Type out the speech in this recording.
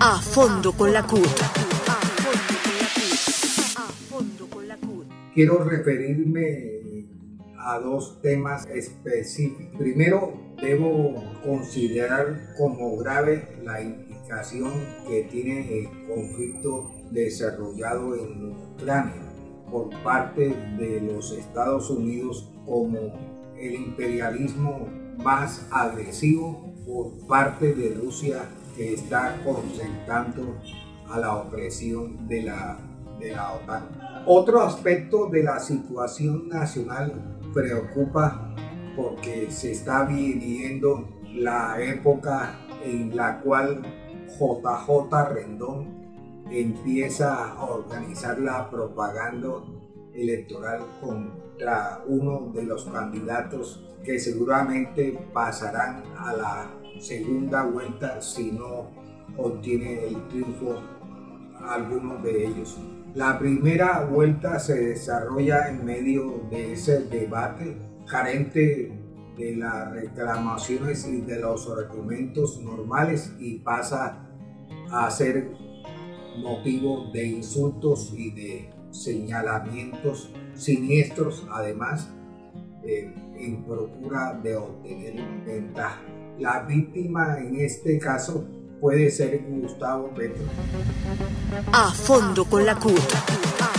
A fondo con la CUT. Quiero referirme a dos temas específicos. Primero, debo considerar como grave la implicación que tiene el conflicto desarrollado en Ucrania por parte de los Estados Unidos como el imperialismo más agresivo por parte de Rusia que está concentrando a la opresión de la, de la OTAN. Otro aspecto de la situación nacional preocupa porque se está viviendo la época en la cual JJ Rendón empieza a organizar la propaganda electoral contra uno de los candidatos que seguramente pasarán a la segunda vuelta si no obtiene el triunfo alguno de ellos. La primera vuelta se desarrolla en medio de ese debate carente de las reclamaciones y de los argumentos normales y pasa a ser motivo de insultos y de señalamientos siniestros, además, eh, en procura de obtener ventaja. La víctima en este caso puede ser Gustavo Petro. A fondo con la CUT.